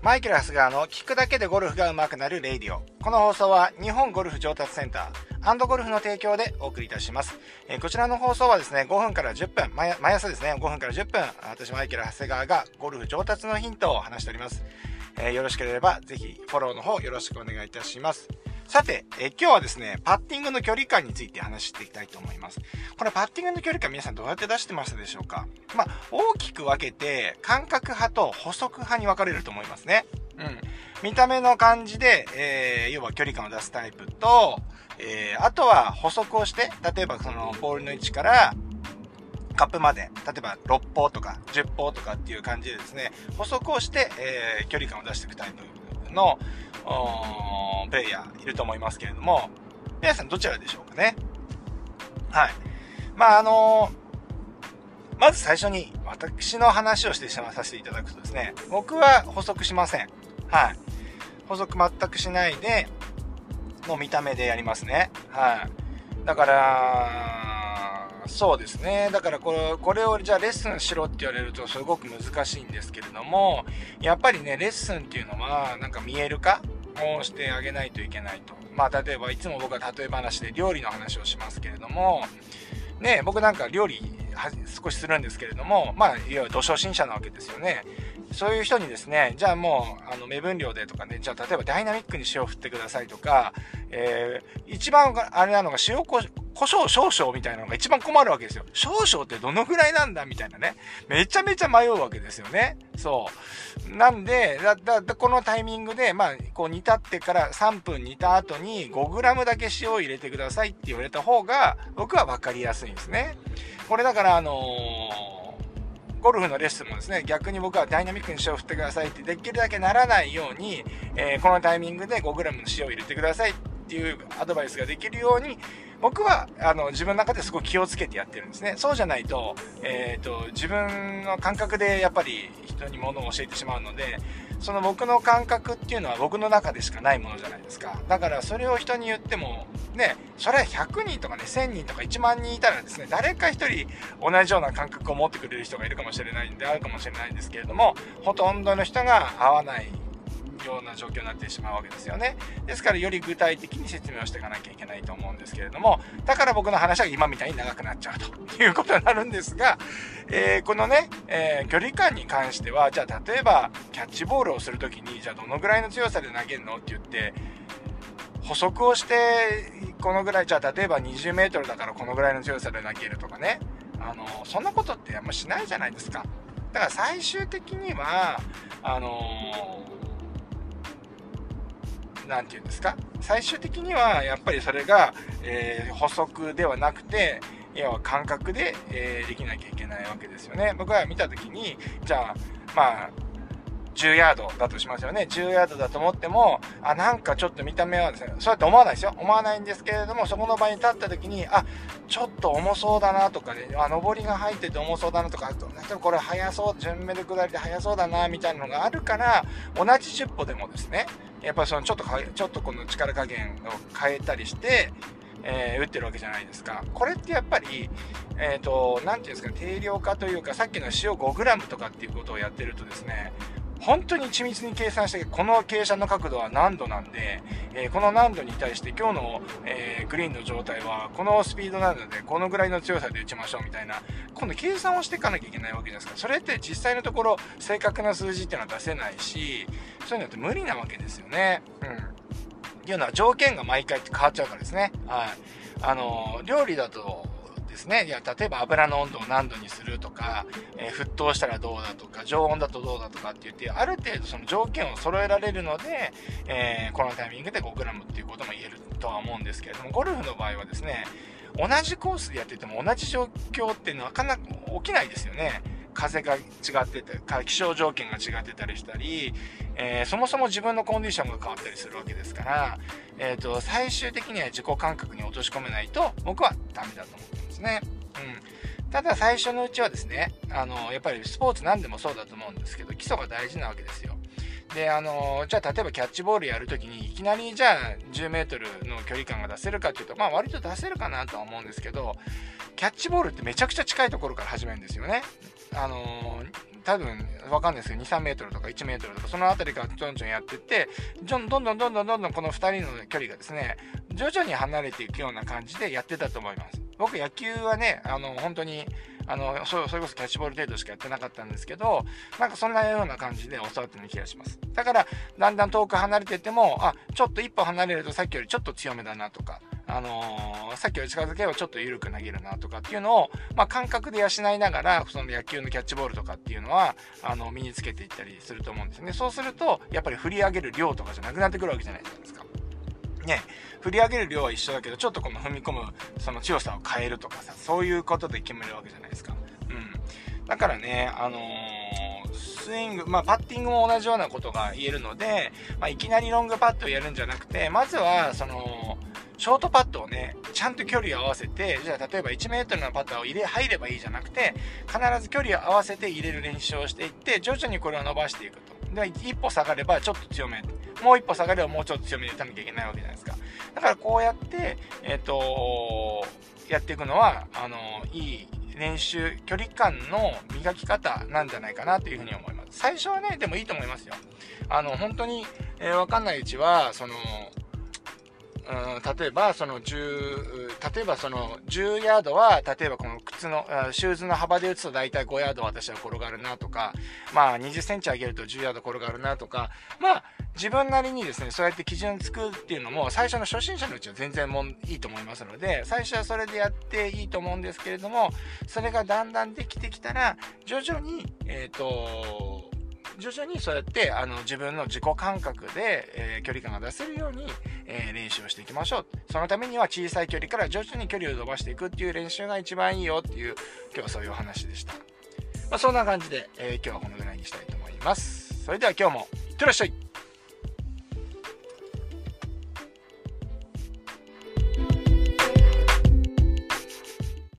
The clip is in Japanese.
マイケル・ハスガーの聞くだけでゴルフが上手くなるレイディオ。この放送は日本ゴルフ上達センターゴルフの提供でお送りいたします。えー、こちらの放送はですね、5分から10分毎、朝ですね、5分から10分、私マイケル・ハスガーがゴルフ上達のヒントを話しております。えー、よろしければぜひフォローの方よろしくお願いいたします。さて、え今日はですね、パッティングの距離感について話していきたいと思います。これパッティングの距離感皆さんどうやって出してましたでしょうか？まあ、大きく分けて、感覚派と補足派に分かれると思いますね。うん。見た目の感じで、えー、要は距離感を出すタイプと、えー、あとは補足をして、例えばそのボールの位置から、カップまで、例えば6歩とか10歩とかっていう感じでですね、補足をして、えー、距離感を出していくタイプの、プレイヤーいると思いますけれども、皆さんどちらでしょうかね？はい。まあ、あのー、まず最初に私の話をしてしまさせていただくとですね、僕は補足しません。はい。補足全くしないで、の見た目でやりますね。はい。だから、そうですね。だからこれ、これをじゃあレッスンしろって言われるとすごく難しいんですけれども、やっぱりね、レッスンっていうのは、なんか見える化をしてあげないといけないと。まあ、例えばいつも僕は例え話で料理の話をしますけれども、ね、僕なんか料理少しするんですけれども、まあ、いわゆる土初心者なわけですよね。そういう人にですね、じゃあもう、あの、目分量でとかね、じゃあ例えばダイナミックに塩を振ってくださいとか、えー、一番あれなのが塩こ、胡椒少々みたいなのが一番困るわけですよ。少々ってどのぐらいなんだみたいなね。めちゃめちゃ迷うわけですよね。そう。なんで、だ、だ、このタイミングで、まあ、こう煮立ってから3分煮た後に 5g だけ塩を入れてくださいって言われた方が、僕は分かりやすいんですね。これだから、あのーゴルフのレッスンもですね、逆に僕はダイナミックに塩を振ってくださいって、できるだけならないように、えー、このタイミングで 5g の塩を入れてくださいっっていうアドバイスができるように、僕はあの自分の中ですごく気をつけてやってるんですね。そうじゃないと、えっ、ー、と、自分の感覚でやっぱり人に物を教えてしまうので、その僕の感覚っていうのは僕の中でしかないものじゃないですか。だからそれを人に言っても、ね、それは100人とかね、1000人とか1万人いたらですね、誰か1人同じような感覚を持ってくれる人がいるかもしれないんであるかもしれないんですけれども、ほとんどの人が合わないような状況になってしまうわけですよね。ですからより具体的に説明をしていかなきゃいけないと思うんですけれども、だから僕の話は今みたいに長くなっちゃうということになるんですが、えー、このね、えー、距離感に関しては、じゃあ例えばキャッチボールをするときに、じゃあどのぐらいの強さで投げるのって言って、補足をして、このぐらい、じゃあ例えば20メートルだからこのぐらいの強さで投げるとかね、あの、そんなことってあんましないじゃないですか。だから最終的には、あのー何て言うんですか？最終的にはやっぱりそれが、えー、補足ではなくて要は感覚で、えー、できなきゃいけないわけですよね。僕は見た時にじゃあまあ10ヤードだとしますよね。10ヤードだと思っても、あ、なんかちょっと見た目はですね、そうやって思わないですよ。思わないんですけれども、そこの場に立った時に、あ、ちょっと重そうだなとかね、あ、上りが入ってて重そうだなとか、例えばこれ速そう、順目で下りで速そうだな、みたいなのがあるから、同じ10歩でもですね、やっぱりそのちょっとちょっとこの力加減を変えたりして、えー、打ってるわけじゃないですか。これってやっぱり、えっ、ー、と、なんていうんですか、定量化というか、さっきの塩 5g とかっていうことをやってるとですね、本当に緻密に計算して、この傾斜の角度は何度なんで、えー、この難度に対して今日の、えー、グリーンの状態はこのスピードなので、このぐらいの強さで打ちましょうみたいな、今度計算をしていかなきゃいけないわけですから、それって実際のところ正確な数字っていうのは出せないし、そういうのって無理なわけですよね。うん。っていうのは条件が毎回って変わっちゃうからですね。はい。あの、料理だと、ですね。いや、例えば油の温度を何度にするとか、えー、沸騰したらどうだとか、常温だとどうだとかって言って、ある程度その条件を揃えられるので、えー、このタイミングで 5g っていうことも言えるとは思うんですけれども、ゴルフの場合はですね、同じコースでやってても同じ状況ってなかなか起きないですよね。風が違ってて、気象条件が違ってたりしたり、えー、そもそも自分のコンディションが変わったりするわけですから、えっ、ー、と、最終的には自己感覚に落とし込めないと、僕はダメだと思ってますね。うん。ただ最初のうちはですね、あの、やっぱりスポーツ何でもそうだと思うんですけど、基礎が大事なわけですよ。で、あの、じゃあ例えばキャッチボールやるときに、いきなりじゃあ 10m の距離感が出せるかっていうと、まあ割と出せるかなとは思うんですけど、キャッチボールってめちゃくちゃ近いところから始めるんですよね。あの多分わかんないですけど2、3メートルとか1メートルとかその辺りからちょんちょんやってってどんどんどんどんどんどんこの2人の距離がですね徐々に離れていくような感じでやってたと思います。僕野球はねあの本当にあのそれこそキャッチボール程度しかやってなかったんですけどなんかそんなような感じで教わってる気がします。だからだんだん遠く離れててもあちょっと一歩離れるとさっきよりちょっと強めだなとかあのー、さっきより近づけばちょっと緩く投げるなとかっていうのを、まあ、感覚で養いながらその野球のキャッチボールとかっていうのはあの身につけていったりすると思うんですねそうするとやっぱり振り上げる量とかじゃなくなってくるわけじゃないですか。ね、振り上げる量は一緒だけどちょっとこの踏み込むその強さを変えるとかさそういうことで決めるわけじゃないですか。うん、だからね、あのー、スイング、まあ、パッティングも同じようなことが言えるので、まあ、いきなりロングパットをやるんじゃなくてまずはそのショートパットをね、ちゃんと距離を合わせて、じゃあ例えば1メートルのパターを入れ、入ればいいじゃなくて、必ず距離を合わせて入れる練習をしていって、徐々にこれを伸ばしていくと。で、一歩下がればちょっと強め。もう一歩下がればもうちょっと強めに打たなきゃいけないわけじゃないですか。だからこうやって、えっ、ー、とやっていくのは、あの、いい練習、距離感の磨き方なんじゃないかなというふうに思います。最初はね、でもいいと思いますよ。あの、本当に、えー、わかんないうちは、その、うん、例えばその10例えばその10ヤードは例えばこの靴のシューズの幅で打つと大体5ヤード私は転がるなとかまあ20センチ上げると10ヤード転がるなとかまあ自分なりにですねそうやって基準作るっていうのも最初の初心者のうちは全然もいいと思いますので最初はそれでやっていいと思うんですけれどもそれがだんだんできてきたら徐々にえっ、ー、と徐々にそうやってあの自分の自己感覚で、えー、距離感が出せるように、えー、練習をしていきましょう。そのためには小さい距離から徐々に距離を伸ばしていくっていう練習が一番いいよっていう今日はそういうお話でした、まあ、そんな感じで、えー、今日はこのぐらいにしたいと思います。それでは今日もいってらっしゃい